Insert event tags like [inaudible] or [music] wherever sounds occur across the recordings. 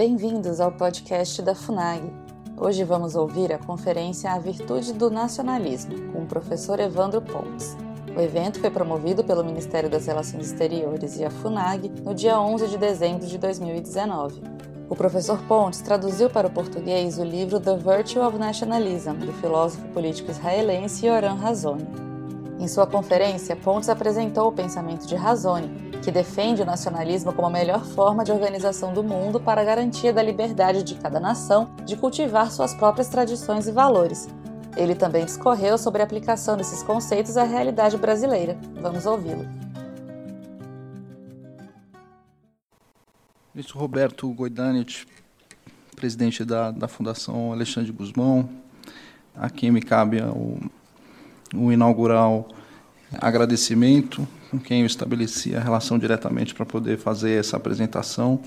Bem-vindos ao podcast da FUNAG. Hoje vamos ouvir a conferência A Virtude do Nacionalismo, com o professor Evandro Pontes. O evento foi promovido pelo Ministério das Relações Exteriores e a FUNAG no dia 11 de dezembro de 2019. O professor Pontes traduziu para o português o livro The Virtue of Nationalism, do filósofo político israelense Yoram Razoni. Em sua conferência, Pontes apresentou o pensamento de Razoni, que defende o nacionalismo como a melhor forma de organização do mundo para a garantia da liberdade de cada nação de cultivar suas próprias tradições e valores. Ele também discorreu sobre a aplicação desses conceitos à realidade brasileira. Vamos ouvi-lo. Ministro Roberto Goidanit, presidente da, da Fundação Alexandre Guzmão, a quem me cabe o, o inaugural agradecimento com quem eu estabeleci a relação diretamente para poder fazer essa apresentação.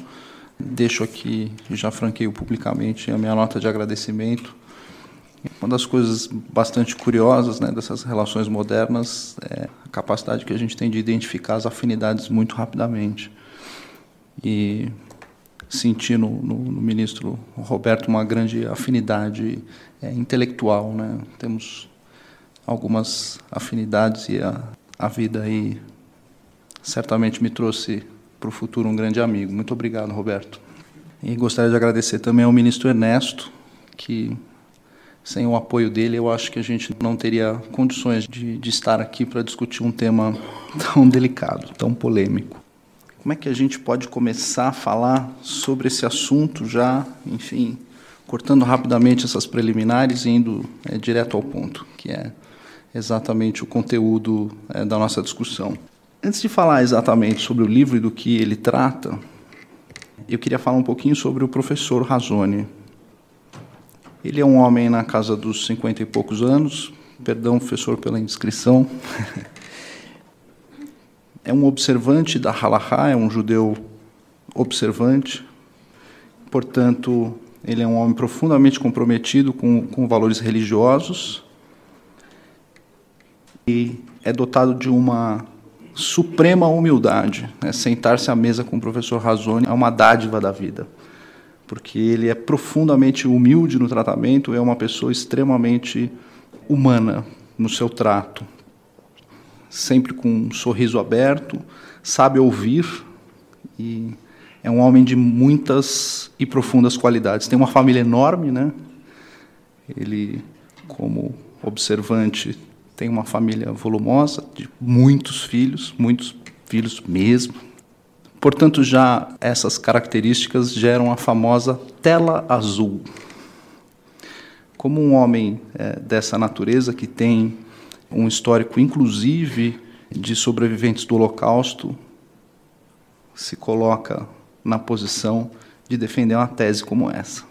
Deixo aqui, já franqueio publicamente, a minha nota de agradecimento. Uma das coisas bastante curiosas né, dessas relações modernas é a capacidade que a gente tem de identificar as afinidades muito rapidamente. E senti no, no, no ministro Roberto uma grande afinidade é, intelectual. Né? Temos algumas afinidades e a, a vida aí certamente me trouxe para o futuro um grande amigo. Muito obrigado, Roberto. E gostaria de agradecer também ao ministro Ernesto, que sem o apoio dele eu acho que a gente não teria condições de, de estar aqui para discutir um tema [laughs] tão delicado, tão polêmico. Como é que a gente pode começar a falar sobre esse assunto já, enfim, cortando rapidamente essas preliminares e indo é, direto ao ponto, que é exatamente o conteúdo é, da nossa discussão. Antes de falar exatamente sobre o livro e do que ele trata, eu queria falar um pouquinho sobre o professor Razoni. Ele é um homem na casa dos cinquenta e poucos anos, perdão, professor, pela indiscrição. [laughs] é um observante da Halakha, é um judeu observante, portanto, ele é um homem profundamente comprometido com, com valores religiosos e é dotado de uma suprema humildade. Né? Sentar-se à mesa com o professor Razoni é uma dádiva da vida, porque ele é profundamente humilde no tratamento, é uma pessoa extremamente humana no seu trato, sempre com um sorriso aberto, sabe ouvir e é um homem de muitas e profundas qualidades. Tem uma família enorme, né? Ele, como observante, tem uma família volumosa, de muitos filhos, muitos filhos mesmo. Portanto, já essas características geram a famosa tela azul. Como um homem é, dessa natureza, que tem um histórico, inclusive, de sobreviventes do Holocausto, se coloca na posição de defender uma tese como essa.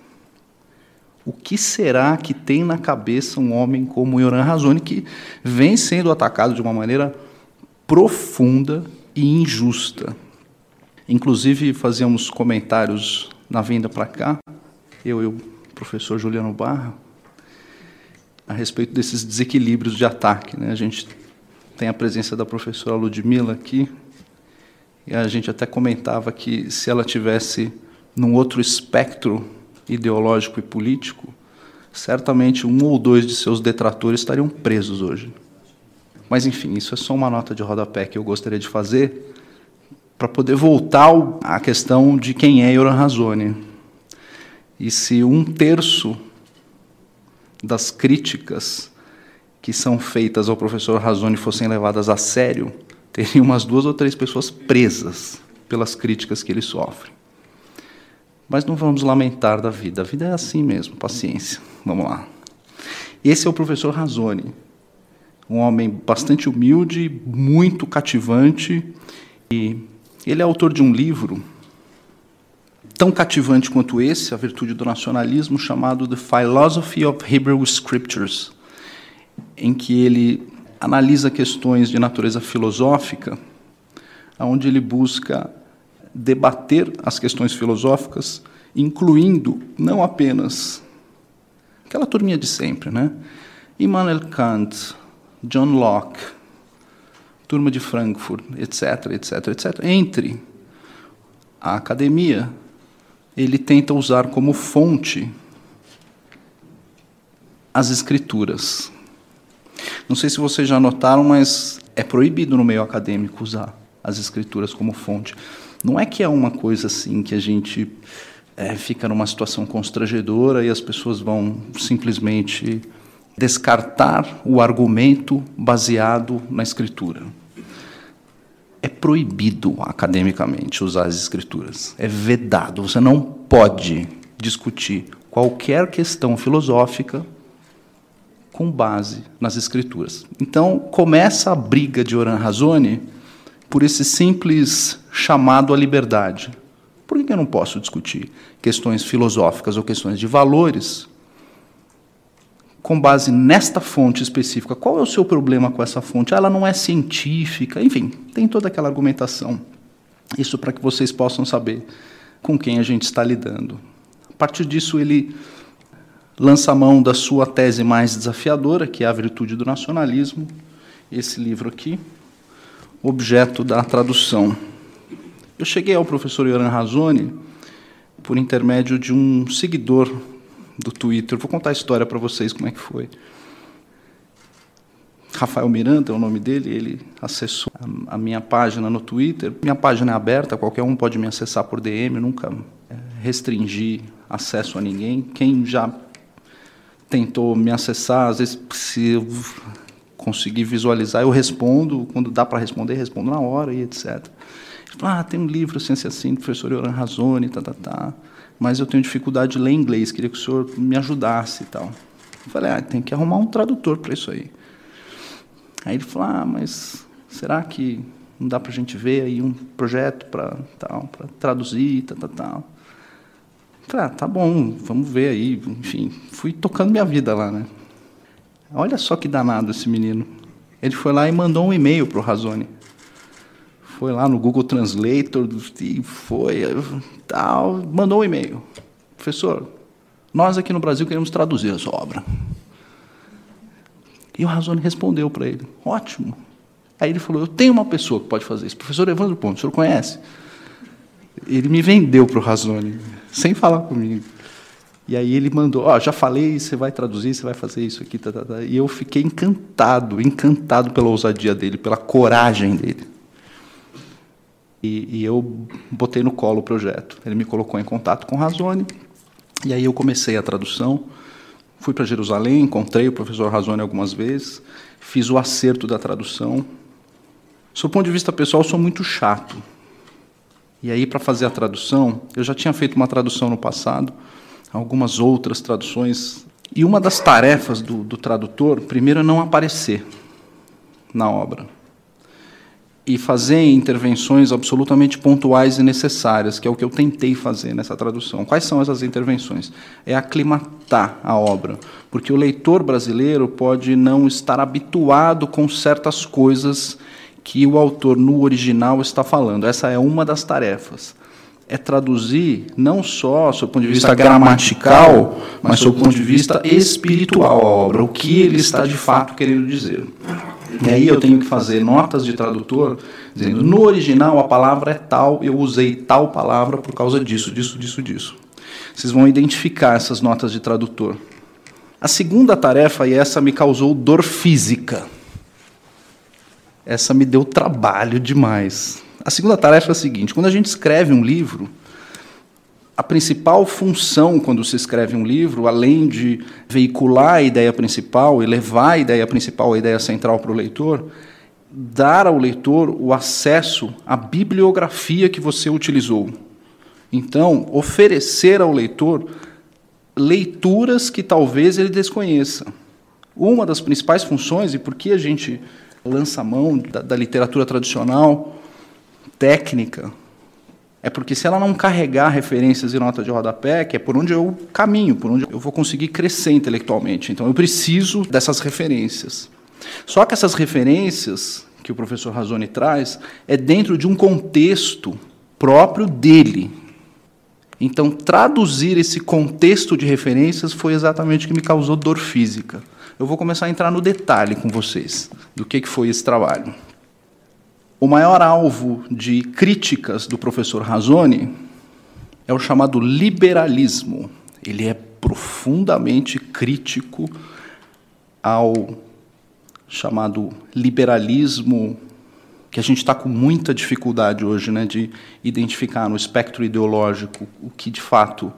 O que será que tem na cabeça um homem como Yoran Razoni, que vem sendo atacado de uma maneira profunda e injusta? Inclusive, fazíamos comentários na vinda para cá, eu e o professor Juliano Barra, a respeito desses desequilíbrios de ataque. Né? A gente tem a presença da professora Ludmilla aqui, e a gente até comentava que se ela tivesse num outro espectro ideológico e político, certamente um ou dois de seus detratores estariam presos hoje. Mas, enfim, isso é só uma nota de rodapé que eu gostaria de fazer para poder voltar à questão de quem é Yoram Razoni. E se um terço das críticas que são feitas ao professor Razoni fossem levadas a sério, teria umas duas ou três pessoas presas pelas críticas que ele sofre. Mas não vamos lamentar da vida. A vida é assim mesmo, paciência. Vamos lá. Esse é o professor Razoni, um homem bastante humilde, muito cativante, e ele é autor de um livro tão cativante quanto esse, A Virtude do Nacionalismo, chamado The Philosophy of Hebrew Scriptures, em que ele analisa questões de natureza filosófica, onde ele busca debater as questões filosóficas, incluindo não apenas aquela turminha de sempre, né? Immanuel Kant, John Locke, turma de Frankfurt, etc, etc, etc, entre a academia ele tenta usar como fonte as escrituras. Não sei se vocês já notaram, mas é proibido no meio acadêmico usar as escrituras como fonte. Não é que é uma coisa assim que a gente é, fica numa situação constrangedora e as pessoas vão simplesmente descartar o argumento baseado na escritura. É proibido academicamente usar as escrituras. É vedado. Você não pode discutir qualquer questão filosófica com base nas escrituras. Então, começa a briga de Oran Razoni por esse simples chamado à liberdade. Por que eu não posso discutir questões filosóficas ou questões de valores com base nesta fonte específica? Qual é o seu problema com essa fonte? Ah, ela não é científica, enfim, tem toda aquela argumentação. Isso para que vocês possam saber com quem a gente está lidando. A partir disso, ele lança a mão da sua tese mais desafiadora, que é a virtude do nacionalismo, esse livro aqui, objeto da tradução. Eu cheguei ao professor Yoran Razoni por intermédio de um seguidor do Twitter. Vou contar a história para vocês como é que foi. Rafael Miranda é o nome dele, ele acessou a minha página no Twitter. Minha página é aberta, qualquer um pode me acessar por DM, nunca é, restringi acesso a ninguém. Quem já tentou me acessar, às vezes, se eu conseguir visualizar, eu respondo, quando dá para responder, respondo na hora e etc. Falou, ah, tem um livro assim, assim, assim do professor Yoran Razoni, tá, tá, tá, mas eu tenho dificuldade de ler inglês, queria que o senhor me ajudasse e tal. Eu falei, ah, tem que arrumar um tradutor para isso aí. Aí ele falou, ah, mas será que não dá para a gente ver aí um projeto para tal, para traduzir, tal, tal, tal. Falei, ah, tá bom, vamos ver aí. Enfim, fui tocando minha vida lá, né? Olha só que danado esse menino. Ele foi lá e mandou um e-mail para o Razone. Foi lá no Google Translator e foi tal, mandou um e-mail. Professor, nós aqui no Brasil queremos traduzir a sua obra. E o Razone respondeu para ele: ótimo. Aí ele falou: eu tenho uma pessoa que pode fazer isso. Professor Evandro Ponte, o senhor conhece? Ele me vendeu para o Razone sem falar comigo. E aí ele mandou, oh, já falei, você vai traduzir, você vai fazer isso aqui, tá, tá, tá. E eu fiquei encantado, encantado pela ousadia dele, pela coragem dele. E, e eu botei no colo o projeto. Ele me colocou em contato com Razone, e aí eu comecei a tradução. Fui para Jerusalém, encontrei o professor Razone algumas vezes, fiz o acerto da tradução. Do ponto de vista pessoal, sou muito chato. E aí, para fazer a tradução, eu já tinha feito uma tradução no passado, algumas outras traduções. E uma das tarefas do, do tradutor, primeiro, é não aparecer na obra e fazer intervenções absolutamente pontuais e necessárias, que é o que eu tentei fazer nessa tradução. Quais são essas intervenções? É aclimatar a obra, porque o leitor brasileiro pode não estar habituado com certas coisas que o autor no original está falando. Essa é uma das tarefas. É traduzir não só do ponto de vista gramatical, mas do ponto de vista espiritual a obra, o que ele está de fato querendo dizer. E aí eu tenho que fazer notas de tradutor dizendo no original a palavra é tal, eu usei tal palavra por causa disso, disso, disso, disso. Vocês vão identificar essas notas de tradutor. A segunda tarefa, e essa me causou dor física, essa me deu trabalho demais. A segunda tarefa é a seguinte: quando a gente escreve um livro, a principal função quando se escreve um livro, além de veicular a ideia principal e levar a ideia principal, a ideia central para o leitor, dar ao leitor o acesso à bibliografia que você utilizou. Então, oferecer ao leitor leituras que talvez ele desconheça. Uma das principais funções, e por que a gente lança mão da, da literatura tradicional, técnica, é porque se ela não carregar referências e nota de rodapé, que é por onde eu caminho, por onde eu vou conseguir crescer intelectualmente. Então eu preciso dessas referências. Só que essas referências que o professor Razoni traz é dentro de um contexto próprio dele. Então traduzir esse contexto de referências foi exatamente o que me causou dor física eu vou começar a entrar no detalhe com vocês do que foi esse trabalho. O maior alvo de críticas do professor Razoni é o chamado liberalismo. Ele é profundamente crítico ao chamado liberalismo que a gente está com muita dificuldade hoje né, de identificar no espectro ideológico o que de fato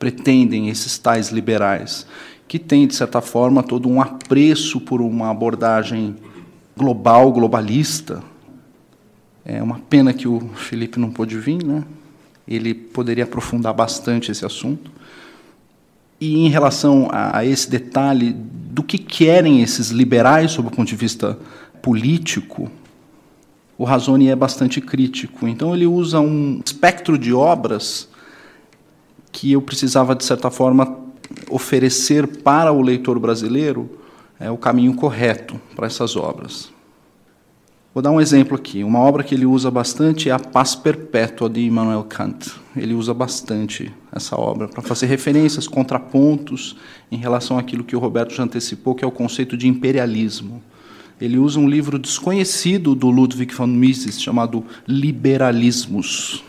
pretendem esses tais liberais, que tem, de certa forma, todo um apreço por uma abordagem global, globalista. É uma pena que o Felipe não pôde vir, né? ele poderia aprofundar bastante esse assunto. E em relação a, a esse detalhe do que querem esses liberais sob o ponto de vista político, o Razoni é bastante crítico. Então ele usa um espectro de obras que eu precisava de certa forma oferecer para o leitor brasileiro é o caminho correto para essas obras. Vou dar um exemplo aqui. Uma obra que ele usa bastante é a Paz Perpétua de Immanuel Kant. Ele usa bastante essa obra para fazer referências, contrapontos em relação àquilo que o Roberto já antecipou, que é o conceito de imperialismo ele usa um livro desconhecido do Ludwig von Mises, chamado Liberalismos.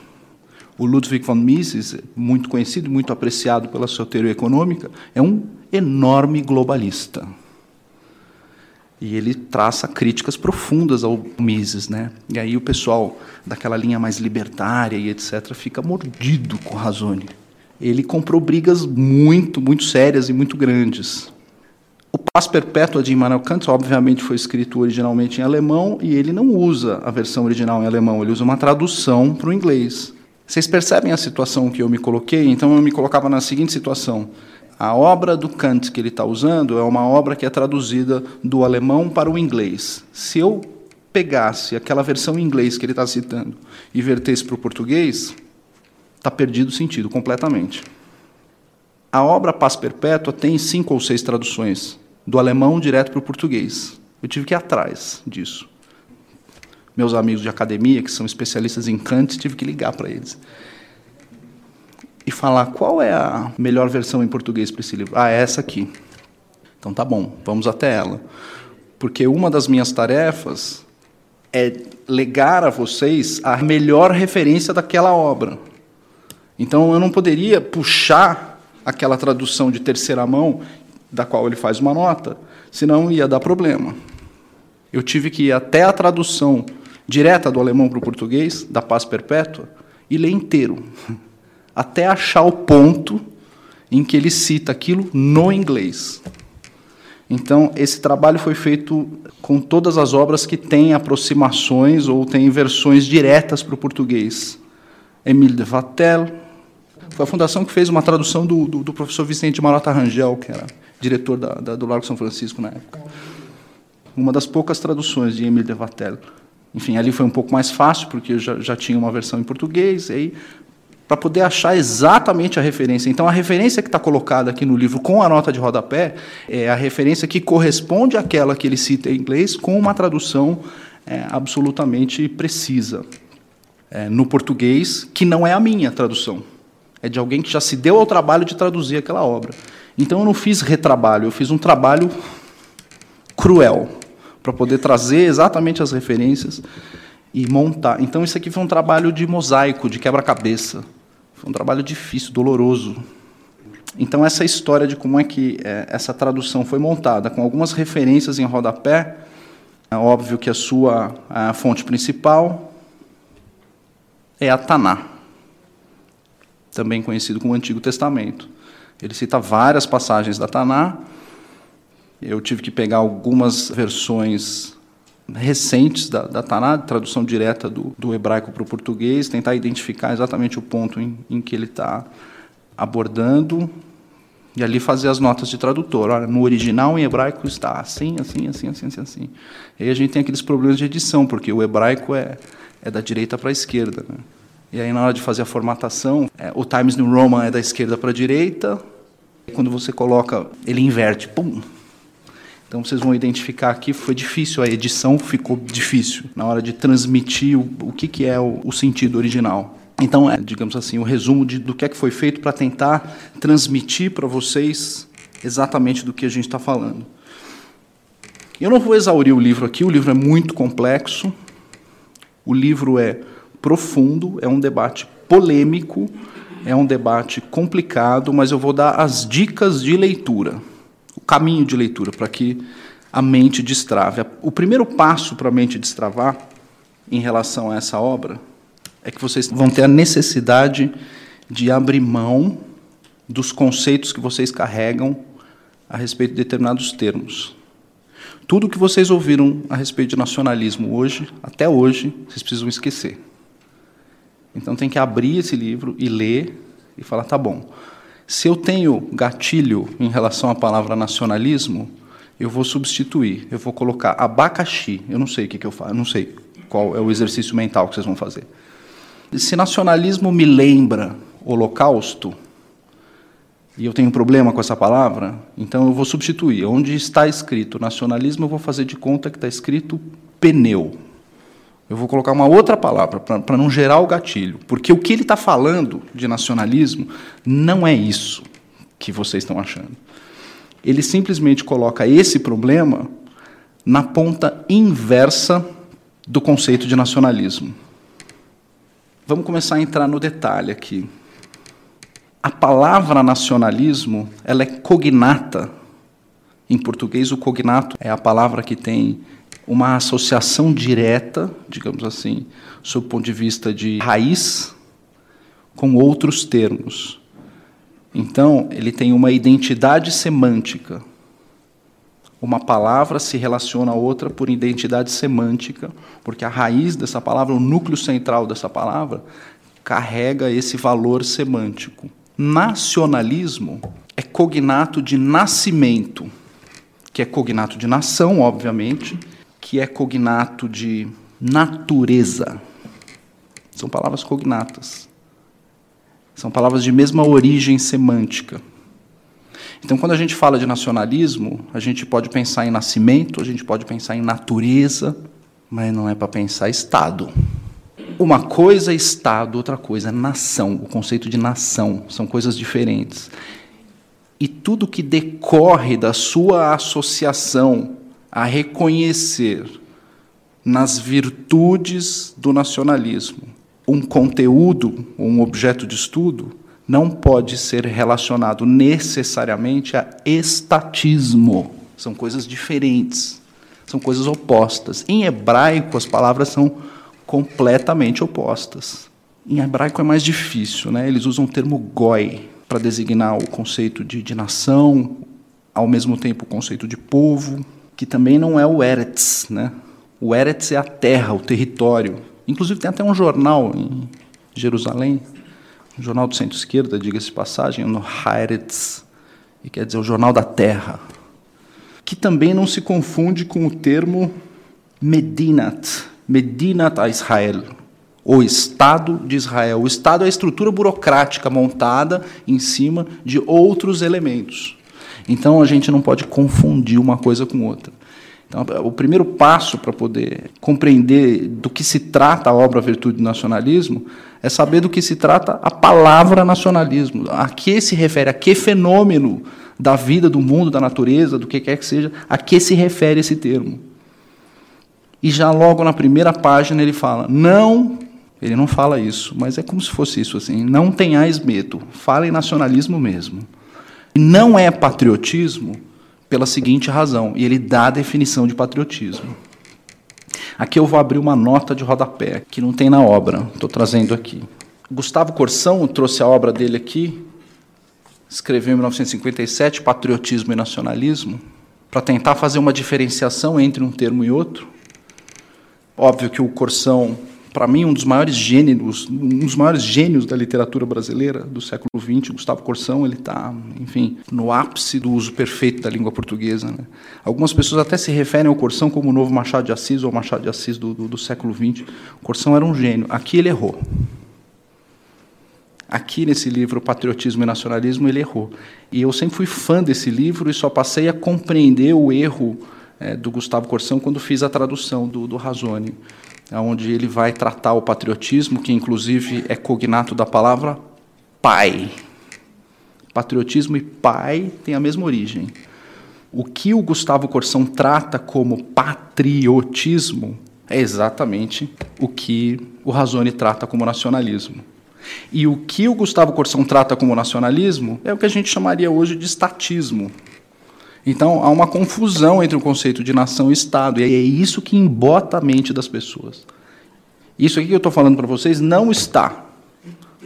O Ludwig von Mises, muito conhecido e muito apreciado pela sua teoria econômica, é um enorme globalista. E ele traça críticas profundas ao Mises. Né? E aí o pessoal daquela linha mais libertária e etc. fica mordido com Razone. Ele comprou brigas muito, muito sérias e muito grandes. O Paz Perpétua de Immanuel Kant, obviamente, foi escrito originalmente em alemão e ele não usa a versão original em alemão, ele usa uma tradução para o inglês. Vocês percebem a situação que eu me coloquei? Então, eu me colocava na seguinte situação. A obra do Kant que ele está usando é uma obra que é traduzida do alemão para o inglês. Se eu pegasse aquela versão em inglês que ele está citando e vertesse para o português, está perdido o sentido completamente. A obra Paz Perpétua tem cinco ou seis traduções do alemão direto para o português. Eu tive que ir atrás disso. Meus amigos de academia, que são especialistas em Kant, tive que ligar para eles. E falar qual é a melhor versão em português para esse livro. Ah, é essa aqui. Então tá bom, vamos até ela. Porque uma das minhas tarefas é legar a vocês a melhor referência daquela obra. Então eu não poderia puxar aquela tradução de terceira mão da qual ele faz uma nota, senão ia dar problema. Eu tive que ir até a tradução direta do alemão para o português, da paz perpétua, e ler inteiro, [laughs] até achar o ponto em que ele cita aquilo no inglês. Então, esse trabalho foi feito com todas as obras que têm aproximações ou têm versões diretas para o português. Emile de Vatel, foi a fundação que fez uma tradução do, do, do professor Vicente Marota Rangel, que era diretor da, da, do Largo São Francisco na época. Uma das poucas traduções de Emile de Vatel. Enfim, ali foi um pouco mais fácil, porque já, já tinha uma versão em português, aí, para poder achar exatamente a referência. Então, a referência que está colocada aqui no livro com a nota de rodapé é a referência que corresponde àquela que ele cita em inglês, com uma tradução é, absolutamente precisa. É, no português, que não é a minha tradução. É de alguém que já se deu ao trabalho de traduzir aquela obra. Então eu não fiz retrabalho, eu fiz um trabalho cruel para poder trazer exatamente as referências e montar. Então isso aqui foi um trabalho de mosaico, de quebra-cabeça. Foi um trabalho difícil, doloroso. Então essa história de como é que é, essa tradução foi montada, com algumas referências em rodapé, é óbvio que a sua a fonte principal é a Taná, também conhecido como Antigo Testamento. Ele cita várias passagens da Taná. Eu tive que pegar algumas versões recentes da, da Taná, tradução direta do, do hebraico para o português, tentar identificar exatamente o ponto em, em que ele está abordando e ali fazer as notas de tradutor. Olha, no original em hebraico está assim, assim, assim, assim, assim, assim. E aí a gente tem aqueles problemas de edição, porque o hebraico é, é da direita para a esquerda. Né? E aí, na hora de fazer a formatação, é, o Times New Roman é da esquerda para a direita. Quando você coloca, ele inverte. Pum! Então, vocês vão identificar aqui, foi difícil, a edição ficou difícil na hora de transmitir o, o que, que é o, o sentido original. Então, é, digamos assim, o resumo de, do que é que foi feito para tentar transmitir para vocês exatamente do que a gente está falando. Eu não vou exaurir o livro aqui, o livro é muito complexo, o livro é profundo, é um debate polêmico, é um debate complicado, mas eu vou dar as dicas de leitura, o caminho de leitura, para que a mente destrave. O primeiro passo para a mente destravar em relação a essa obra é que vocês vão ter a necessidade de abrir mão dos conceitos que vocês carregam a respeito de determinados termos. Tudo que vocês ouviram a respeito de nacionalismo hoje, até hoje, vocês precisam esquecer. Então tem que abrir esse livro e ler e falar, tá bom. Se eu tenho gatilho em relação à palavra nacionalismo, eu vou substituir. Eu vou colocar abacaxi. Eu não sei o que, que eu faço, eu não sei qual é o exercício mental que vocês vão fazer. Se nacionalismo me lembra holocausto, e eu tenho um problema com essa palavra, então eu vou substituir. Onde está escrito nacionalismo, eu vou fazer de conta que está escrito pneu. Eu vou colocar uma outra palavra para não gerar o gatilho, porque o que ele está falando de nacionalismo não é isso que vocês estão achando. Ele simplesmente coloca esse problema na ponta inversa do conceito de nacionalismo. Vamos começar a entrar no detalhe aqui. A palavra nacionalismo, ela é cognata. Em português, o cognato é a palavra que tem uma associação direta, digamos assim, sob o ponto de vista de raiz, com outros termos. Então, ele tem uma identidade semântica. Uma palavra se relaciona a outra por identidade semântica, porque a raiz dessa palavra, o núcleo central dessa palavra, carrega esse valor semântico. Nacionalismo é cognato de nascimento, que é cognato de nação, obviamente, que é cognato de natureza. São palavras cognatas. São palavras de mesma origem semântica. Então, quando a gente fala de nacionalismo, a gente pode pensar em nascimento, a gente pode pensar em natureza, mas não é para pensar Estado. Uma coisa é Estado, outra coisa é nação. O conceito de nação são coisas diferentes. E tudo que decorre da sua associação a reconhecer nas virtudes do nacionalismo um conteúdo, um objeto de estudo, não pode ser relacionado necessariamente a estatismo. São coisas diferentes, são coisas opostas. Em hebraico, as palavras são completamente opostas. Em hebraico é mais difícil, né? eles usam o termo goi para designar o conceito de, de nação, ao mesmo tempo o conceito de povo, que também não é o Eretz. Né? O Eretz é a terra, o território. Inclusive, tem até um jornal em Jerusalém, um jornal do centro-esquerda, diga-se passagem, no Haaretz, que quer dizer o jornal da terra, que também não se confunde com o termo Medinat, Medinat a Israel, o Estado de Israel. O Estado é a estrutura burocrática montada em cima de outros elementos. Então a gente não pode confundir uma coisa com outra. Então, o primeiro passo para poder compreender do que se trata a obra Virtude do Nacionalismo é saber do que se trata a palavra nacionalismo, a que se refere, a que fenômeno da vida, do mundo, da natureza, do que quer que seja, a que se refere esse termo. E já logo na primeira página ele fala: não, ele não fala isso, mas é como se fosse isso assim: não tenhais medo, fala em nacionalismo mesmo. Não é patriotismo pela seguinte razão, e ele dá a definição de patriotismo. Aqui eu vou abrir uma nota de rodapé, que não tem na obra, estou trazendo aqui. Gustavo Corsão trouxe a obra dele aqui, escreveu em 1957, Patriotismo e Nacionalismo, para tentar fazer uma diferenciação entre um termo e outro. Óbvio que o Corsão para mim, um dos maiores gênios, um dos maiores gênios da literatura brasileira do século XX, Gustavo Corsão, ele está, enfim, no ápice do uso perfeito da língua portuguesa. Né? Algumas pessoas até se referem ao Corsão como o novo Machado de Assis ou Machado de Assis do, do, do século XX. O Corsão era um gênio. Aqui ele errou. Aqui nesse livro, Patriotismo e Nacionalismo, ele errou. E eu sempre fui fã desse livro e só passei a compreender o erro é, do Gustavo Corsão quando fiz a tradução do, do Razone onde ele vai tratar o patriotismo, que inclusive é cognato da palavra pai. Patriotismo e pai têm a mesma origem. O que o Gustavo Corsão trata como patriotismo é exatamente o que o Razone trata como nacionalismo. E o que o Gustavo Corsão trata como nacionalismo é o que a gente chamaria hoje de estatismo. Então há uma confusão entre o conceito de nação e Estado, e é isso que embota a mente das pessoas. Isso aqui que eu estou falando para vocês não está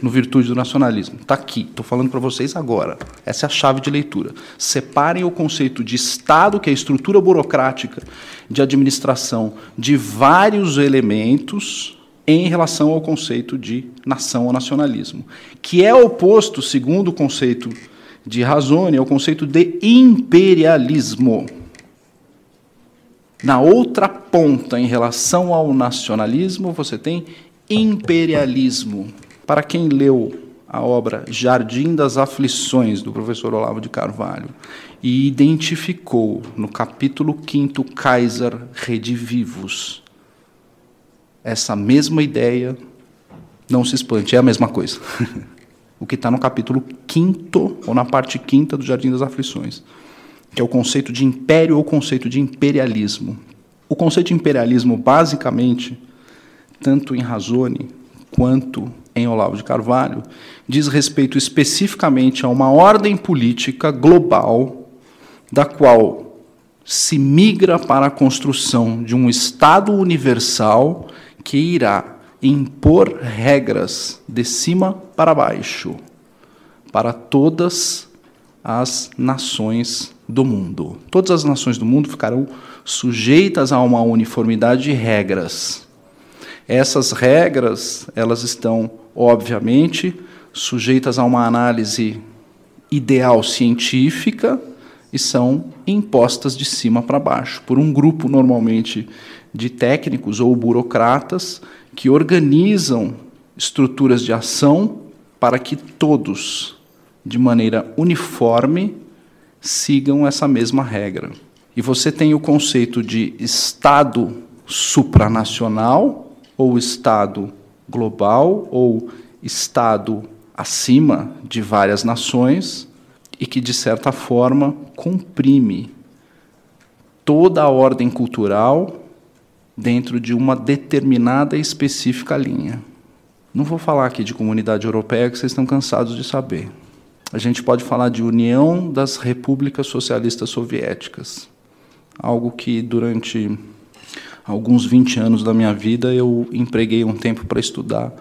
no Virtude do Nacionalismo. Está aqui, estou falando para vocês agora. Essa é a chave de leitura. Separem o conceito de Estado, que é a estrutura burocrática de administração de vários elementos, em relação ao conceito de nação ou nacionalismo, que é oposto, segundo o conceito de Razone, ao conceito de imperialismo. Na outra ponta, em relação ao nacionalismo, você tem imperialismo. Para quem leu a obra Jardim das Aflições, do professor Olavo de Carvalho, e identificou no capítulo 5 Kaiser Redivivos essa mesma ideia, não se espante, é a mesma coisa. [laughs] o que está no capítulo 5 ou na parte quinta do Jardim das Aflições, que é o conceito de império ou conceito de imperialismo. O conceito de imperialismo, basicamente, tanto em Razone quanto em Olavo de Carvalho, diz respeito especificamente a uma ordem política global da qual se migra para a construção de um Estado universal que irá impor regras de cima para baixo para todas as nações do mundo. Todas as nações do mundo ficarão sujeitas a uma uniformidade de regras. Essas regras, elas estão obviamente, sujeitas a uma análise ideal científica e são impostas de cima para baixo por um grupo normalmente de técnicos ou burocratas que organizam estruturas de ação para que todos, de maneira uniforme, sigam essa mesma regra. E você tem o conceito de Estado supranacional ou Estado global ou Estado acima de várias nações e que, de certa forma, comprime toda a ordem cultural dentro de uma determinada e específica linha. Não vou falar aqui de comunidade europeia, que vocês estão cansados de saber. A gente pode falar de União das Repúblicas Socialistas Soviéticas, algo que durante alguns 20 anos da minha vida, eu empreguei um tempo para estudar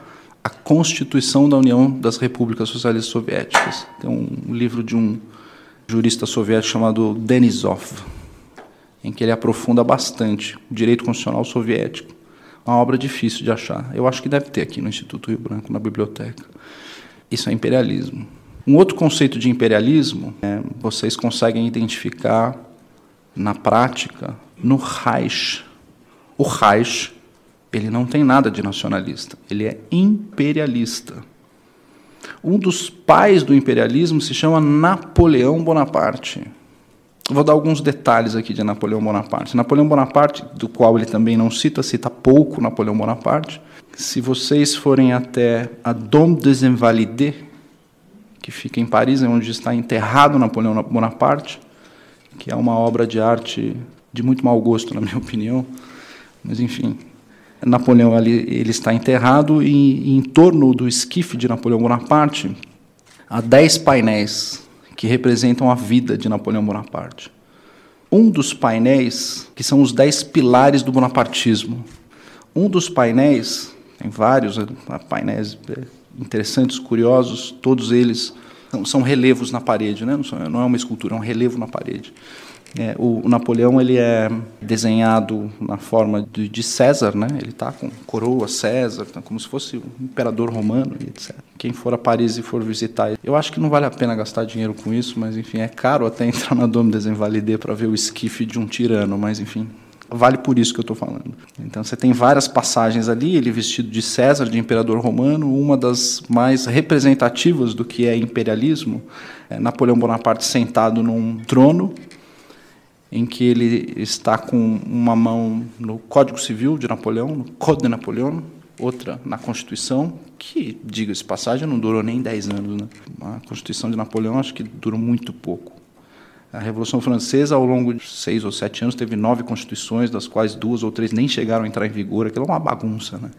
a Constituição da União das Repúblicas Socialistas Soviéticas. Tem um livro de um jurista soviético chamado Denisov, em que ele aprofunda bastante o direito constitucional soviético. Uma obra difícil de achar. Eu acho que deve ter aqui no Instituto Rio Branco, na biblioteca. Isso é imperialismo. Um outro conceito de imperialismo, é, vocês conseguem identificar na prática no Reich, o Reich, ele não tem nada de nacionalista, ele é imperialista. Um dos pais do imperialismo se chama Napoleão Bonaparte. Vou dar alguns detalhes aqui de Napoleão Bonaparte. Napoleão Bonaparte, do qual ele também não cita, cita pouco Napoleão Bonaparte. Se vocês forem até a Dom des Invalides, que fica em Paris, é onde está enterrado Napoleão Bonaparte, que é uma obra de arte de muito mau gosto, na [laughs] minha opinião, mas, enfim, Napoleão ali, ele está enterrado e, e em torno do esquife de Napoleão Bonaparte há dez painéis que representam a vida de Napoleão Bonaparte. Um dos painéis, que são os dez pilares do bonapartismo, um dos painéis, tem vários né, painéis é, interessantes, curiosos, todos eles são, relevos na parede, né? não é uma escultura, é um relevo na parede. É, o, Napoleão ele é desenhado na forma de, de César, né? Ele está com coroa César, tá como se fosse um imperador romano etc. Quem for a Paris e for visitar, eu acho que não vale a pena gastar dinheiro com isso, mas enfim é caro até [laughs] entrar na Dome des Invalides para ver o esquife de um tirano, mas enfim vale por isso que eu estou falando. Então você tem várias passagens ali, ele vestido de César, de imperador romano, uma das mais representativas do que é imperialismo, é Napoleão Bonaparte sentado num trono em que ele está com uma mão no Código Civil de Napoleão, no Código de Napoleão, outra na Constituição, que, diga-se passagem, não durou nem 10 anos. Né? A Constituição de Napoleão acho que durou muito pouco. A Revolução Francesa, ao longo de seis ou sete anos, teve nove constituições, das quais duas ou três nem chegaram a entrar em vigor. Aquilo é uma bagunça. Né?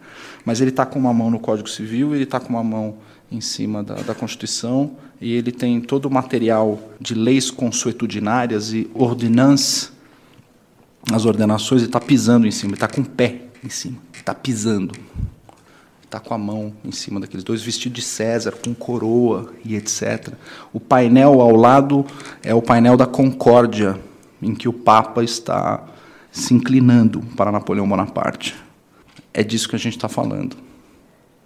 Mas ele está com uma mão no Código Civil, ele está com uma mão em cima da, da, Constituição e ele tem todo o material de leis consuetudinárias e ordinances, as ordenações, ele está pisando em cima, ele está com o pé em cima, está pisando está com a mão em cima daqueles dois, vestido de César, com coroa e etc. O painel ao lado é o painel da Concórdia, em que o Papa está se inclinando para Napoleão Bonaparte. É disso que a gente está falando.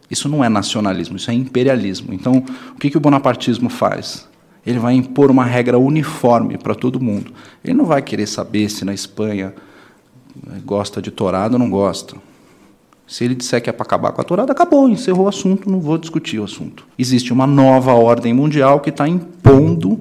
Isso não é nacionalismo, isso é imperialismo. Então, o que, que o bonapartismo faz? Ele vai impor uma regra uniforme para todo mundo. Ele não vai querer saber se na Espanha gosta de torado ou não gosta se ele disser que é para acabar com a tourada, acabou, encerrou o assunto, não vou discutir o assunto. Existe uma nova ordem mundial que está impondo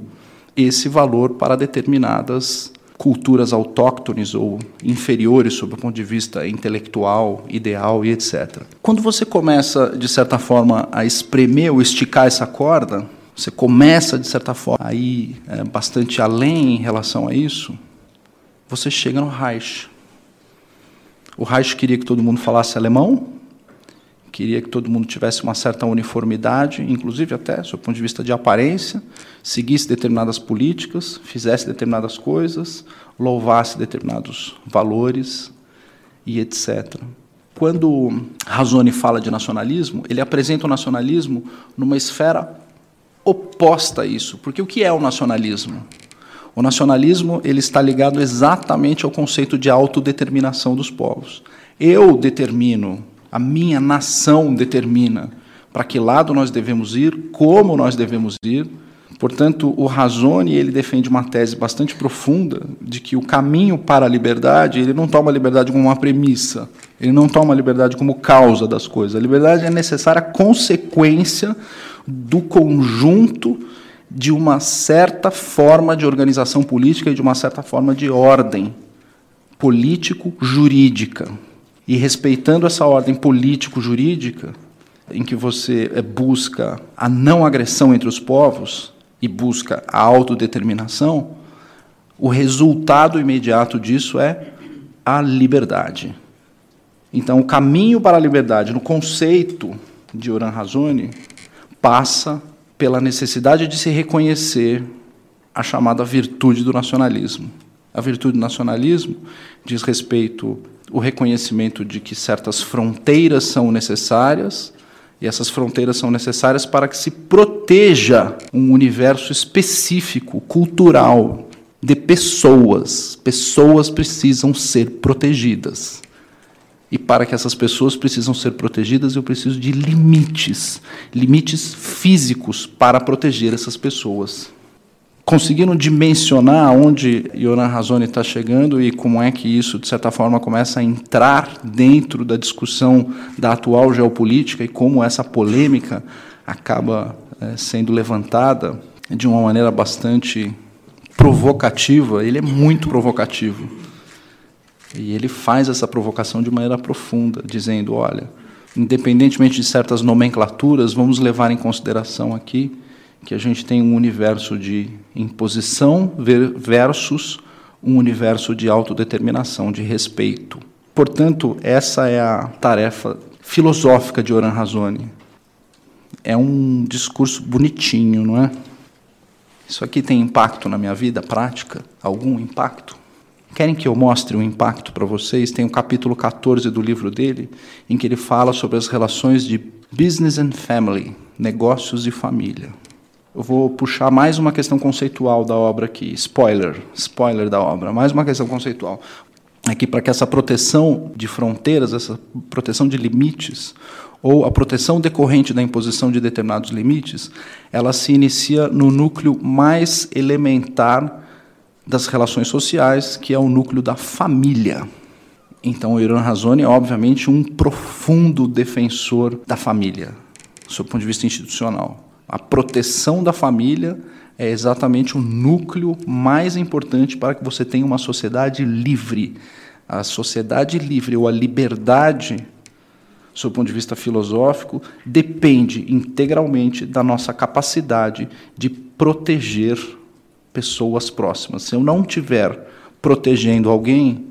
esse valor para determinadas culturas autóctones ou inferiores sob o ponto de vista intelectual, ideal e etc. Quando você começa, de certa forma, a espremer ou esticar essa corda, você começa, de certa forma, a ir é, bastante além em relação a isso, você chega no Reich. O Reich queria que todo mundo falasse alemão, queria que todo mundo tivesse uma certa uniformidade, inclusive até, do ponto de vista de aparência, seguisse determinadas políticas, fizesse determinadas coisas, louvasse determinados valores e etc. Quando Razoni fala de nacionalismo, ele apresenta o nacionalismo numa esfera oposta a isso, porque o que é o nacionalismo? O nacionalismo ele está ligado exatamente ao conceito de autodeterminação dos povos. Eu determino, a minha nação determina para que lado nós devemos ir, como nós devemos ir. Portanto, o Razone ele defende uma tese bastante profunda de que o caminho para a liberdade ele não toma a liberdade como uma premissa, ele não toma a liberdade como causa das coisas. A liberdade é necessária consequência do conjunto de uma certa forma de organização política e de uma certa forma de ordem político-jurídica. E respeitando essa ordem político-jurídica, em que você eh, busca a não agressão entre os povos e busca a autodeterminação, o resultado imediato disso é a liberdade. Então, o caminho para a liberdade, no conceito de Oran Razoni, passa pela necessidade de se reconhecer a chamada virtude do nacionalismo. A virtude do nacionalismo diz respeito ao reconhecimento de que certas fronteiras são necessárias, e essas fronteiras são necessárias para que se proteja um universo específico, cultural, de pessoas. Pessoas precisam ser protegidas. E para que essas pessoas precisam ser protegidas, eu preciso de limites, limites físicos para proteger essas pessoas. Conseguiram dimensionar onde Yoran Razoni está chegando e como é que isso, de certa forma, começa a entrar dentro da discussão da atual geopolítica e como essa polêmica acaba é, sendo levantada de uma maneira bastante provocativa. Ele é muito provocativo. E ele faz essa provocação de maneira profunda, dizendo: olha, independentemente de certas nomenclaturas, vamos levar em consideração aqui que a gente tem um universo de imposição versus um universo de autodeterminação, de respeito. Portanto, essa é a tarefa filosófica de Oran Razoni. É um discurso bonitinho, não é? Isso aqui tem impacto na minha vida prática? Algum impacto? Querem que eu mostre o impacto para vocês? Tem o capítulo 14 do livro dele, em que ele fala sobre as relações de business and family, negócios e família. Eu vou puxar mais uma questão conceitual da obra aqui, spoiler, spoiler da obra, mais uma questão conceitual. Aqui para que essa proteção de fronteiras, essa proteção de limites, ou a proteção decorrente da imposição de determinados limites, ela se inicia no núcleo mais elementar das relações sociais, que é o núcleo da família. Então, o Irã Razoni é, obviamente, um profundo defensor da família, do ponto de vista institucional. A proteção da família é exatamente o núcleo mais importante para que você tenha uma sociedade livre. A sociedade livre ou a liberdade, do ponto de vista filosófico, depende integralmente da nossa capacidade de proteger pessoas próximas. Se eu não estiver protegendo alguém,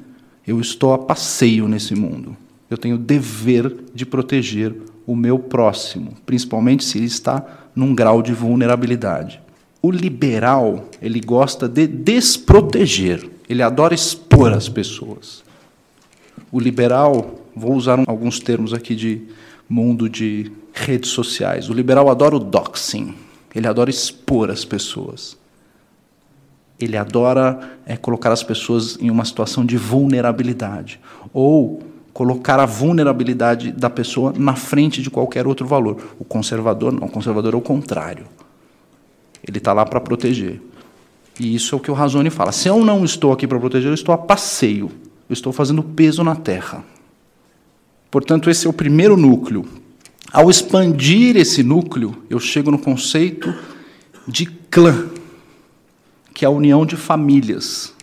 eu estou a passeio nesse mundo. Eu tenho dever de proteger o meu próximo, principalmente se ele está num grau de vulnerabilidade. O liberal, ele gosta de desproteger, ele adora expor as pessoas. O liberal, vou usar alguns termos aqui de mundo de redes sociais. O liberal adora o doxing, ele adora expor as pessoas. Ele adora é, colocar as pessoas em uma situação de vulnerabilidade. Ou colocar a vulnerabilidade da pessoa na frente de qualquer outro valor. O conservador não, o conservador é o contrário. Ele está lá para proteger. E isso é o que o Razone fala. Se eu não estou aqui para proteger, eu estou a passeio. Eu estou fazendo peso na terra. Portanto, esse é o primeiro núcleo. Ao expandir esse núcleo, eu chego no conceito de clã, que é a união de famílias.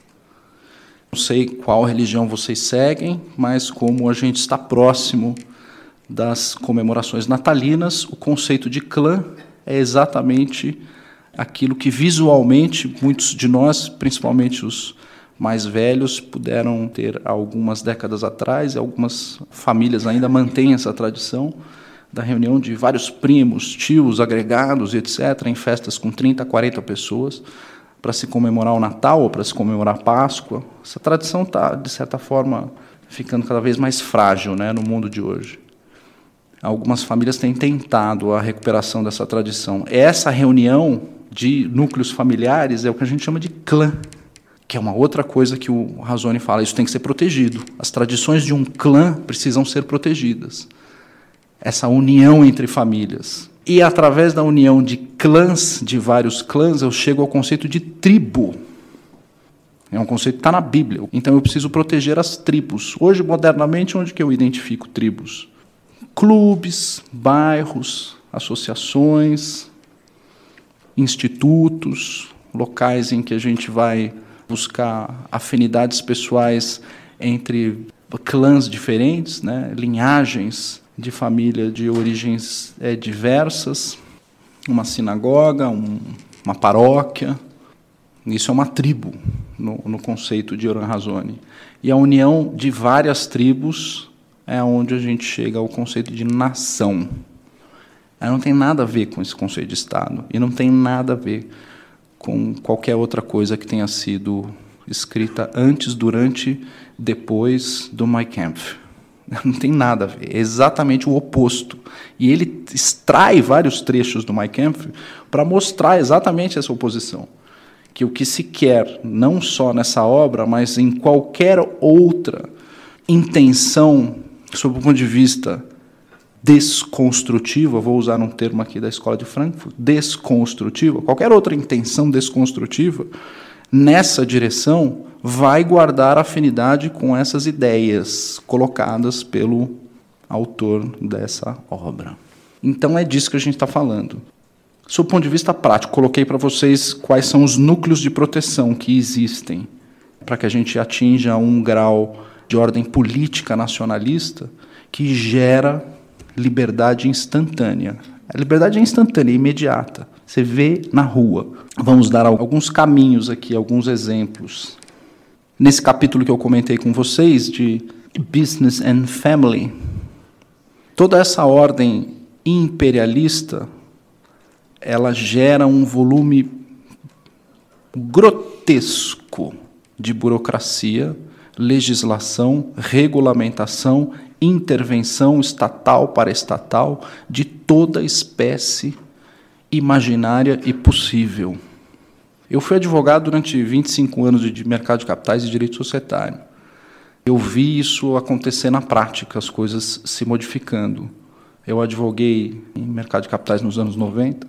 Não sei qual religião vocês seguem, mas como a gente está próximo das comemorações natalinas, o conceito de clã é exatamente aquilo que visualmente muitos de nós, principalmente os mais velhos, puderam ter algumas décadas atrás, e algumas famílias ainda mantêm essa tradição da reunião de vários primos, tios, agregados, etc., em festas com 30, 40 pessoas, para se comemorar o Natal ou para se comemorar a Páscoa. Essa tradição está, de certa forma, ficando cada vez mais frágil né, no mundo de hoje. Algumas famílias têm tentado a recuperação dessa tradição. Essa reunião de núcleos familiares é o que a gente chama de clã, que é uma outra coisa que o Razone fala, isso tem que ser protegido. As tradições de um clã precisam ser protegidas. Essa união entre famílias. E através da união de clãs, de vários clãs, eu chego ao conceito de tribo. É um conceito que está na Bíblia. Então eu preciso proteger as tribos. Hoje, modernamente, onde que eu identifico tribos? Clubes, bairros, associações, institutos, locais em que a gente vai buscar afinidades pessoais entre clãs diferentes, né, linhagens de família de origens é, diversas, uma sinagoga, um, uma paróquia. Isso é uma tribo no, no conceito de Oran Razoni. E a união de várias tribos é onde a gente chega ao conceito de nação. Ela não tem nada a ver com esse conceito de Estado e não tem nada a ver com qualquer outra coisa que tenha sido escrita antes, durante, depois do Mein Kampf. [laughs] Não tem nada a ver, é exatamente o oposto. E ele extrai vários trechos do Mein Kampf para mostrar exatamente essa oposição. Que o que se quer, não só nessa obra, mas em qualquer outra intenção, sob o ponto de vista desconstrutiva, vou usar um termo aqui da escola de Frankfurt, desconstrutiva, qualquer outra intenção desconstrutiva, nessa direção, vai guardar afinidade com essas ideias colocadas pelo autor dessa obra. Então é disso que a gente está falando. Sob o ponto de vista prático, coloquei para vocês quais são os núcleos de proteção que existem para que a gente atinja um grau de ordem política nacionalista que gera liberdade instantânea. A liberdade é instantânea, imediata. Você vê na rua. Vamos dar alguns caminhos aqui, alguns exemplos. Nesse capítulo que eu comentei com vocês de Business and Family, toda essa ordem imperialista, ela gera um volume grotesco de burocracia, legislação, regulamentação intervenção estatal para estatal de toda espécie imaginária e possível. Eu fui advogado durante 25 anos de mercado de capitais e direito societário. Eu vi isso acontecer na prática, as coisas se modificando. Eu advoguei em mercado de capitais nos anos 90,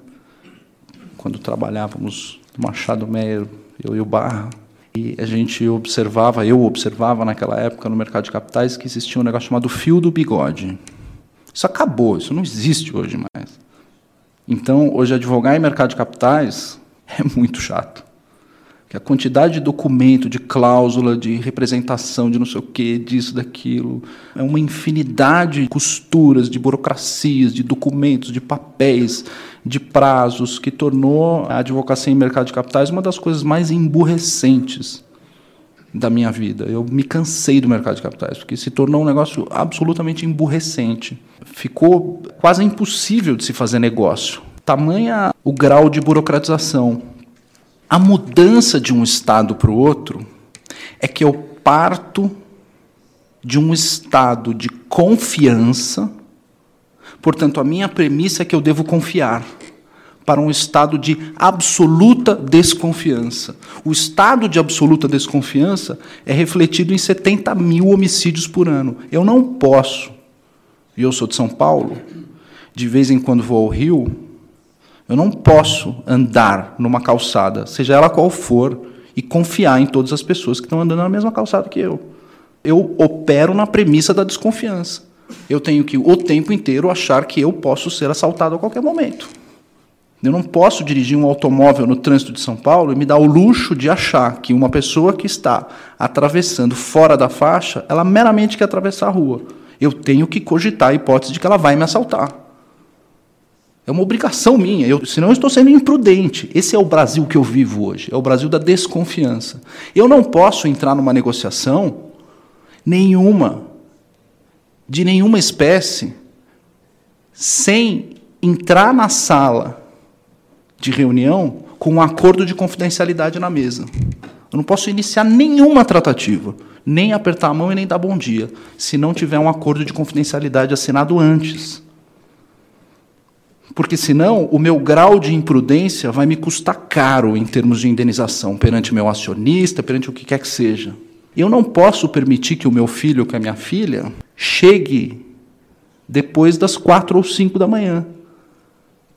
quando trabalhávamos Machado Meyer, eu e o Barra, e a gente observava, eu observava naquela época no mercado de capitais que existia um negócio chamado fio do bigode. Isso acabou, isso não existe hoje mais. Então, hoje advogar em mercado de capitais [laughs] é muito chato. que a quantidade de documento, de cláusula, de representação, de não sei o quê, disso, daquilo, é uma infinidade de costuras, de burocracias, de documentos, de papéis, de prazos, que tornou a advocacia em mercado de capitais uma das coisas mais emburrecentes da minha vida. Eu me cansei do mercado de capitais, porque se tornou um negócio absolutamente emburrecente. Ficou quase impossível de se fazer negócio. Tamanha o grau de burocratização a mudança de um estado para o outro é que eu parto de um estado de confiança, portanto, a minha premissa é que eu devo confiar, para um estado de absoluta desconfiança. O estado de absoluta desconfiança é refletido em 70 mil homicídios por ano. Eu não posso, e eu sou de São Paulo, de vez em quando vou ao Rio, eu não posso andar numa calçada, seja ela qual for, e confiar em todas as pessoas que estão andando na mesma calçada que eu. Eu opero na premissa da desconfiança. Eu tenho que o tempo inteiro achar que eu posso ser assaltado a qualquer momento. Eu não posso dirigir um automóvel no trânsito de São Paulo e me dar o luxo de achar que uma pessoa que está atravessando fora da faixa, ela meramente quer atravessar a rua. Eu tenho que cogitar a hipótese de que ela vai me assaltar. É uma obrigação minha, eu, senão eu estou sendo imprudente. Esse é o Brasil que eu vivo hoje, é o Brasil da desconfiança. Eu não posso entrar numa negociação nenhuma, de nenhuma espécie, sem entrar na sala de reunião com um acordo de confidencialidade na mesa. Eu não posso iniciar nenhuma tratativa, nem apertar a mão e nem dar bom dia, se não tiver um acordo de confidencialidade assinado antes porque senão o meu grau de imprudência vai me custar caro em termos de indenização perante meu acionista, perante o que quer que seja. Eu não posso permitir que o meu filho, que a minha filha, chegue depois das quatro ou cinco da manhã.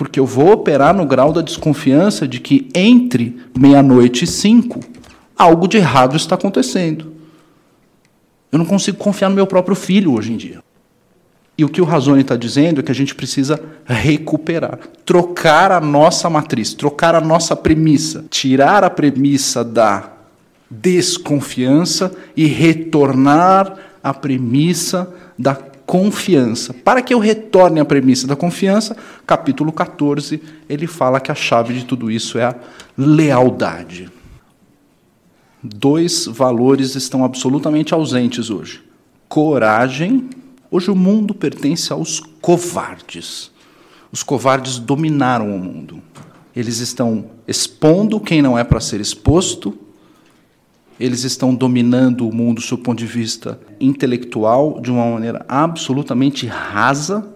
Porque eu vou operar no grau da desconfiança de que entre meia-noite e cinco, algo de errado está acontecendo. Eu não consigo confiar no meu próprio filho hoje em dia. E o que o Razone está dizendo é que a gente precisa recuperar, trocar a nossa matriz, trocar a nossa premissa, tirar a premissa da desconfiança e retornar à premissa da confiança. Para que eu retorne à premissa da confiança, capítulo 14, ele fala que a chave de tudo isso é a lealdade. Dois valores estão absolutamente ausentes hoje: coragem Hoje o mundo pertence aos covardes. Os covardes dominaram o mundo. Eles estão expondo quem não é para ser exposto, eles estão dominando o mundo, do ponto de vista intelectual, de uma maneira absolutamente rasa.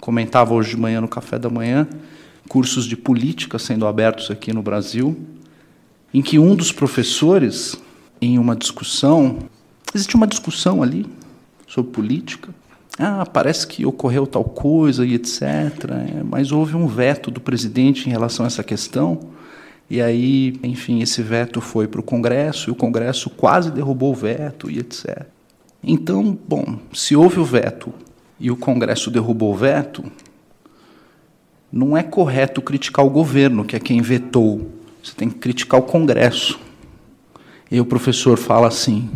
Comentava hoje de manhã no café da manhã cursos de política sendo abertos aqui no Brasil, em que um dos professores, em uma discussão, existe uma discussão ali, sobre política. Ah, parece que ocorreu tal coisa e etc. É, mas houve um veto do presidente em relação a essa questão. E aí, enfim, esse veto foi para o Congresso e o Congresso quase derrubou o veto e etc. Então, bom, se houve o veto e o Congresso derrubou o veto, não é correto criticar o governo, que é quem vetou. Você tem que criticar o Congresso. E o professor fala assim: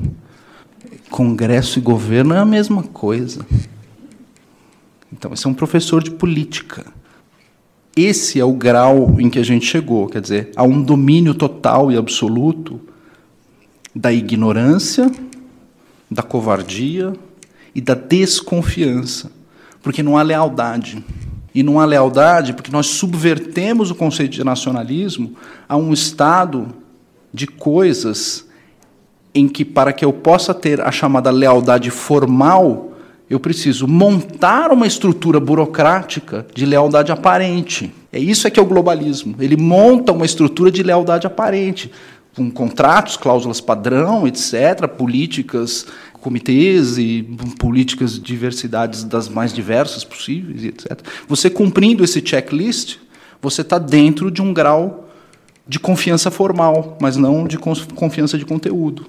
Congresso e governo é a mesma coisa. Então, esse é um professor de política. Esse é o grau em que a gente chegou, quer dizer, há um domínio total e absoluto da ignorância, da covardia e da desconfiança, porque não há lealdade. E não há lealdade porque nós subvertemos o conceito de nacionalismo a um estado de coisas em que, para que eu possa ter a chamada lealdade formal, eu preciso montar uma estrutura burocrática de lealdade aparente. É isso é que é o globalismo. Ele monta uma estrutura de lealdade aparente, com contratos, cláusulas padrão, etc., políticas, comitês e políticas de diversidades das mais diversas possíveis, etc. Você cumprindo esse checklist, você está dentro de um grau de confiança formal, mas não de confiança de conteúdo.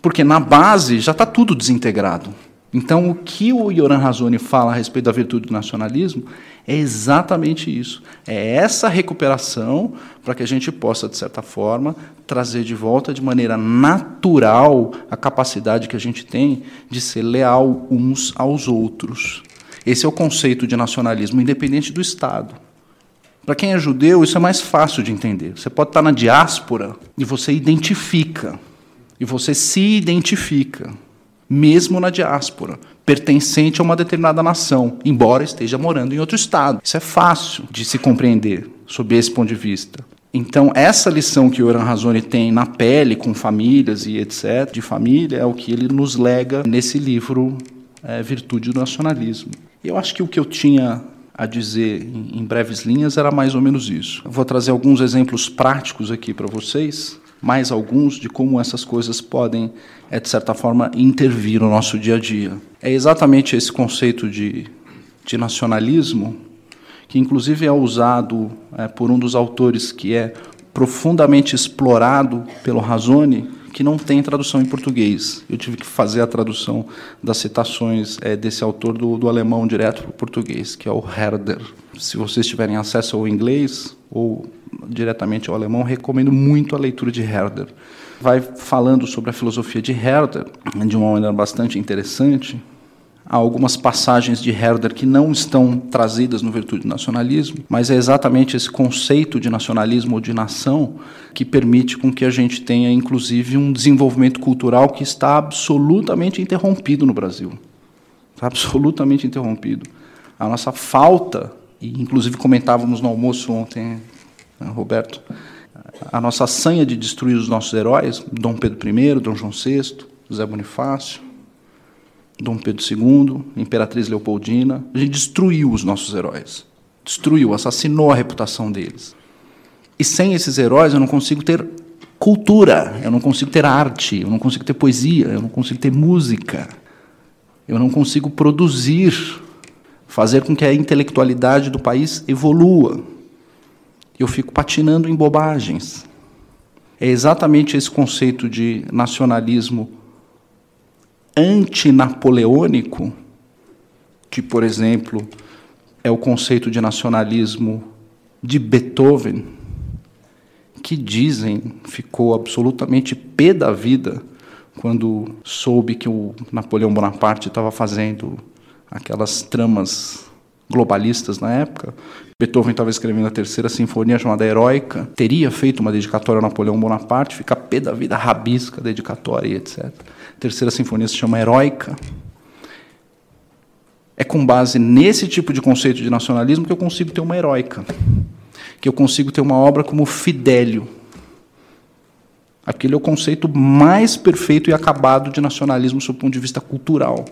Porque na base já está tudo desintegrado. Então, o que o Yoran Razoni fala a respeito da virtude do nacionalismo é exatamente isso. É essa recuperação para que a gente possa, de certa forma, trazer de volta de maneira natural a capacidade que a gente tem de ser leal uns aos outros. Esse é o conceito de nacionalismo, independente do Estado. Para quem é judeu, isso é mais fácil de entender. Você pode estar na diáspora e você identifica, e você se identifica mesmo na diáspora, pertencente a uma determinada nação, embora esteja morando em outro estado. Isso é fácil de se compreender sob esse ponto de vista. Então, essa lição que o Oran Razoni tem na pele, com famílias e etc., de família, é o que ele nos lega nesse livro é, Virtude do Nacionalismo. Eu acho que o que eu tinha a dizer em breves linhas era mais ou menos isso. Eu vou trazer alguns exemplos práticos aqui para vocês, mais alguns de como essas coisas podem, é, de certa forma, intervir no nosso dia a dia. É exatamente esse conceito de, de nacionalismo, que inclusive é usado é, por um dos autores que é profundamente explorado pelo Razone, que não tem tradução em português. Eu tive que fazer a tradução das citações é, desse autor do, do alemão direto para o português, que é o Herder. Se vocês tiverem acesso ao inglês ou diretamente ao alemão, recomendo muito a leitura de Herder. Vai falando sobre a filosofia de Herder de uma maneira bastante interessante. Há algumas passagens de Herder que não estão trazidas no Virtude do Nacionalismo, mas é exatamente esse conceito de nacionalismo ou de nação que permite com que a gente tenha, inclusive, um desenvolvimento cultural que está absolutamente interrompido no Brasil. Está absolutamente interrompido. A nossa falta, e inclusive comentávamos no almoço ontem né, Roberto, a nossa sanha de destruir os nossos heróis, Dom Pedro I, Dom João VI, José Bonifácio, Dom Pedro II, Imperatriz Leopoldina, a gente destruiu os nossos heróis. Destruiu, assassinou a reputação deles. E sem esses heróis eu não consigo ter cultura, eu não consigo ter arte, eu não consigo ter poesia, eu não consigo ter música. Eu não consigo produzir, fazer com que a intelectualidade do país evolua eu fico patinando em bobagens. É exatamente esse conceito de nacionalismo antinapoleônico, que, por exemplo, é o conceito de nacionalismo de Beethoven, que dizem ficou absolutamente pé da vida quando soube que o Napoleão Bonaparte estava fazendo aquelas tramas globalistas na época, Beethoven estava escrevendo a terceira sinfonia chamada Heroica, teria feito uma dedicatória a Napoleão Bonaparte, fica pé da vida, rabisca, dedicatória etc. A terceira sinfonia se chama Heroica. É com base nesse tipo de conceito de nacionalismo que eu consigo ter uma heróica, que eu consigo ter uma obra como Fidélio. Aquele é o conceito mais perfeito e acabado de nacionalismo sob o ponto de vista cultural.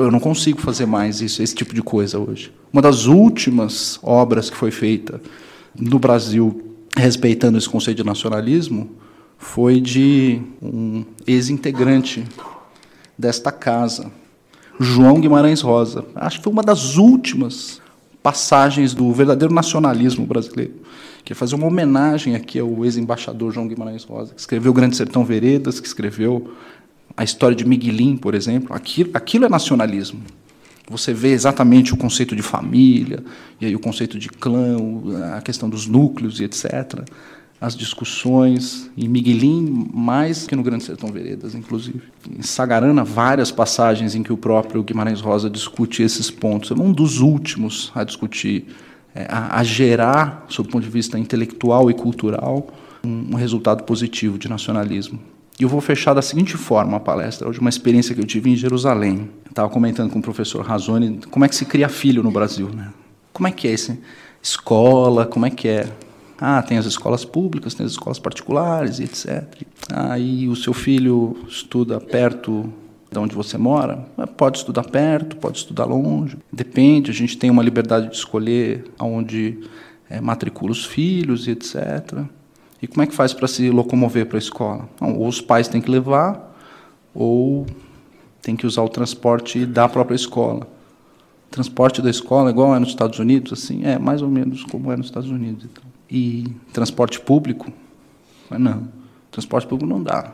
Eu não consigo fazer mais isso, esse tipo de coisa hoje. Uma das últimas obras que foi feita no Brasil respeitando esse conceito de nacionalismo foi de um ex-integrante desta casa, João Guimarães Rosa. Acho que foi uma das últimas passagens do verdadeiro nacionalismo brasileiro, que é fazer uma homenagem aqui ao ex-embaixador João Guimarães Rosa, que escreveu Grande Sertão Veredas, que escreveu a história de Miguelim, por exemplo, aquilo, aquilo é nacionalismo. Você vê exatamente o conceito de família, e aí o conceito de clã, a questão dos núcleos e etc. As discussões, em Miguelim, mais que no Grande Sertão Veredas, inclusive. Em Sagarana, várias passagens em que o próprio Guimarães Rosa discute esses pontos. É um dos últimos a discutir, é, a, a, gerar, sob o ponto de vista intelectual e cultural, um, um resultado positivo de nacionalismo. E eu vou fechar da seguinte forma a palestra, de uma experiência que eu tive em Jerusalém. Estava comentando com o professor Razoni como é que se cria filho no Brasil. Né? Como é que é esse? Escola, como é que é? Ah, tem as escolas públicas, tem as escolas particulares, etc. Aí o seu filho estuda perto de onde você mora? Pode estudar perto, pode estudar longe. Depende, a gente tem uma liberdade de escolher aonde é, matricula os filhos etc. E como é que faz para se locomover para a escola? Não, ou os pais têm que levar, ou tem que usar o transporte da própria escola. Transporte da escola igual é nos Estados Unidos, assim, é mais ou menos como é nos Estados Unidos. Então. E transporte público? Não, transporte público não dá.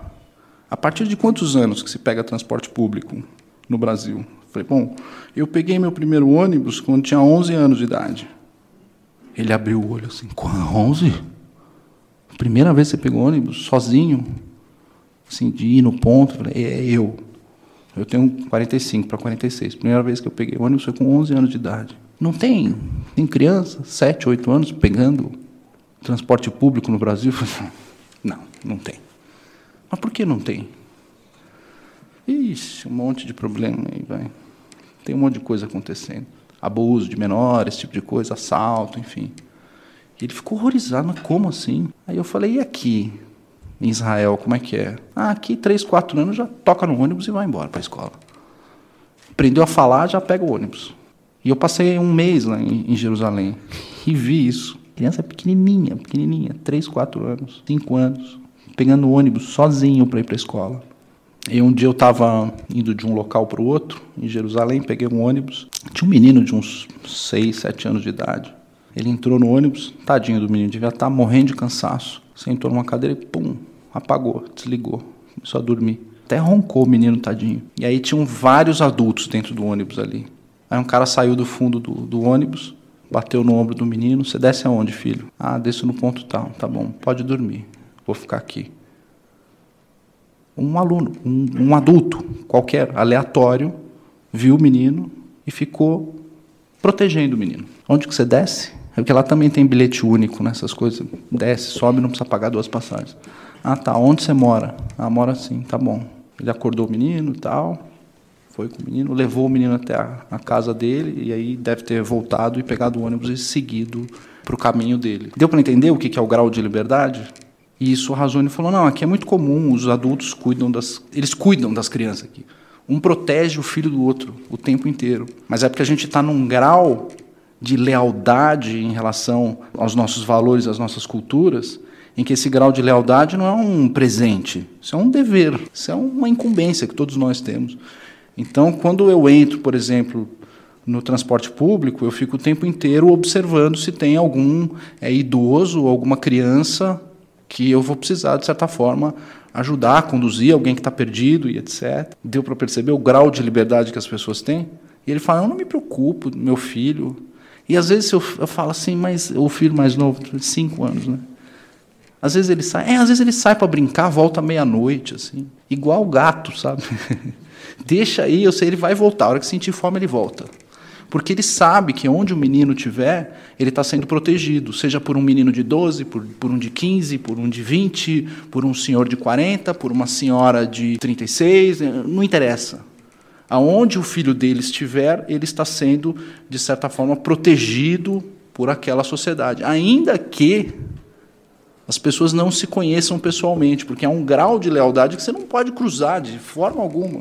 A partir de quantos anos que se pega transporte público? no Brasil. Falei, bom, eu peguei meu primeiro ônibus quando tinha 11 anos de idade. Ele abriu o olho assim, 11? Primeira vez que você pegou ônibus sozinho? Assim, de ir no ponto? Falei, é eu. Eu tenho 45 para 46. Primeira vez que eu peguei ônibus foi com 11 anos de idade. Não tem, tem criança, 7, 8 anos, pegando transporte público no Brasil? [laughs] Não, não tem. Mas por que não tem? Ixi, um monte de problema aí, vai. Tem um monte de coisa acontecendo. Abuso de menores, esse tipo de coisa, assalto, enfim. Ele ficou horrorizado, mas como assim? Aí eu falei, e aqui, em Israel, como é que é? Ah, aqui, três, quatro anos, já toca no ônibus e vai embora para a escola. Aprendeu a falar, já pega o ônibus. E eu passei um mês lá em, Jerusalém e vi isso. Criança pequenininha, pequenininha, três, quatro anos, cinco anos, pegando ônibus sozinho para ir para a escola. E um dia eu estava indo de um local para o outro, em Jerusalém, peguei um ônibus. Tinha um menino de uns seis, sete anos de idade. Ele entrou no ônibus, tadinho do menino, devia estar morrendo de cansaço. Sentou numa cadeira e pum, apagou, desligou, começou a dormir. Até roncou o menino, tadinho. E aí tinham vários adultos dentro do ônibus ali. Aí um cara saiu do fundo do, do ônibus, bateu no ombro do menino. Você desce aonde, filho? Ah, desço no ponto tal. Tá bom, pode dormir. Vou ficar aqui. Um aluno, um, um adulto qualquer, aleatório, viu o menino e ficou protegendo o menino. Onde que você desce? É porque lá também tem bilhete único nessas coisas. Desce, sobe, não precisa pagar duas passagens. Ah, tá. Onde você mora? Ah, mora assim. Tá bom. Ele acordou o menino e tal. Foi com o menino, levou o menino até a, a casa dele e aí deve ter voltado e pegado o ônibus e seguido para o caminho dele. Deu para entender o que, que é o grau de liberdade? E isso o Razone falou: não, aqui é muito comum, os adultos cuidam das. Eles cuidam das crianças aqui. Um protege o filho do outro o tempo inteiro. Mas é porque a gente está num grau de lealdade em relação aos nossos valores, às nossas culturas, em que esse grau de lealdade não é um presente, isso é um dever, isso é uma incumbência que todos nós temos. Então, quando eu entro, por exemplo, no transporte público, eu fico o tempo inteiro observando se tem algum é, idoso ou alguma criança que eu vou precisar, de certa forma, ajudar conduzir alguém que está perdido e etc. Deu para perceber o grau de liberdade que as pessoas têm? E ele fala: Eu não me preocupo, meu filho. E às vezes eu, eu falo assim, mas o filho mais novo, cinco anos, né? Às vezes ele sai, é, às vezes ele sai para brincar, volta meia-noite, assim, igual o gato, sabe? [laughs] Deixa aí, eu sei, ele vai voltar. A hora que sentir fome, ele volta. Porque ele sabe que onde o menino estiver, ele está sendo protegido, seja por um menino de 12, por, por um de 15, por um de 20, por um senhor de 40, por uma senhora de 36, não interessa. Aonde o filho dele estiver, ele está sendo, de certa forma, protegido por aquela sociedade. Ainda que as pessoas não se conheçam pessoalmente, porque há um grau de lealdade que você não pode cruzar de forma alguma.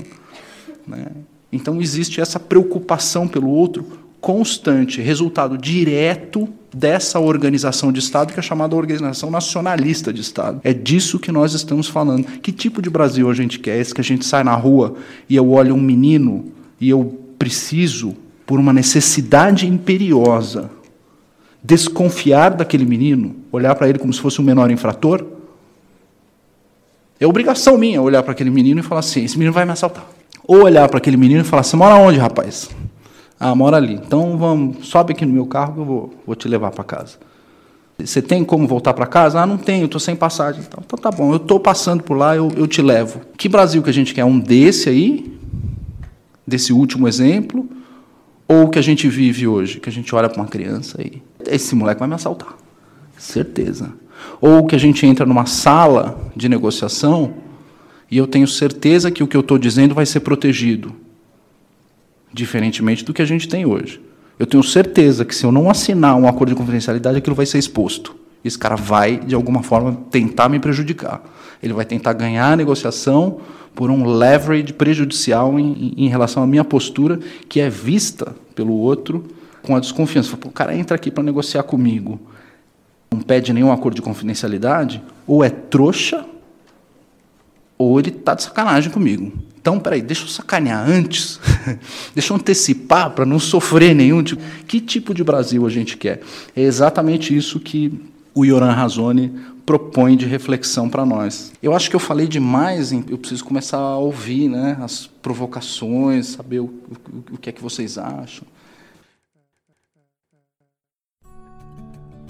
Né? Então existe essa preocupação pelo outro constante, resultado direto dessa organização de Estado que é chamada organização nacionalista de Estado. É disso que nós estamos falando. Que tipo de Brasil a gente quer? Esse que a gente sai na rua e eu olho um menino e eu preciso, por uma necessidade imperiosa, desconfiar daquele menino, olhar para ele como se fosse um menor infrator? É obrigação minha olhar para aquele menino e falar assim: esse menino vai me assaltar. Ou olhar para aquele menino e falar: Você mora onde, rapaz? Ah, mora ali. Então vamos, sobe aqui no meu carro que eu vou, vou te levar para casa. Você tem como voltar para casa? Ah, não tenho, estou sem passagem. Então, tá bom, eu estou passando por lá, eu, eu te levo. Que Brasil que a gente quer? Um desse aí? Desse último exemplo? Ou que a gente vive hoje? Que a gente olha para uma criança e esse moleque vai me assaltar. Certeza. Ou que a gente entra numa sala de negociação e eu tenho certeza que o que eu estou dizendo vai ser protegido, diferentemente do que a gente tem hoje. Eu tenho certeza que se eu não assinar um acordo de confidencialidade, aquilo vai ser exposto. Esse cara vai, de alguma forma, tentar me prejudicar. Ele vai tentar ganhar a negociação por um leverage prejudicial em, em relação à minha postura, que é vista pelo outro com a desconfiança. O cara entra aqui para negociar comigo, não pede nenhum acordo de confidencialidade, ou é trouxa, ou ele está de sacanagem comigo. Então, peraí, deixa eu sacanear antes, [laughs] deixa eu antecipar para não sofrer nenhum tipo. Que tipo de Brasil a gente quer? É exatamente isso que o Yoran Razoni propõe de reflexão para nós. Eu acho que eu falei demais, eu preciso começar a ouvir né, as provocações, saber o, o, o que é que vocês acham.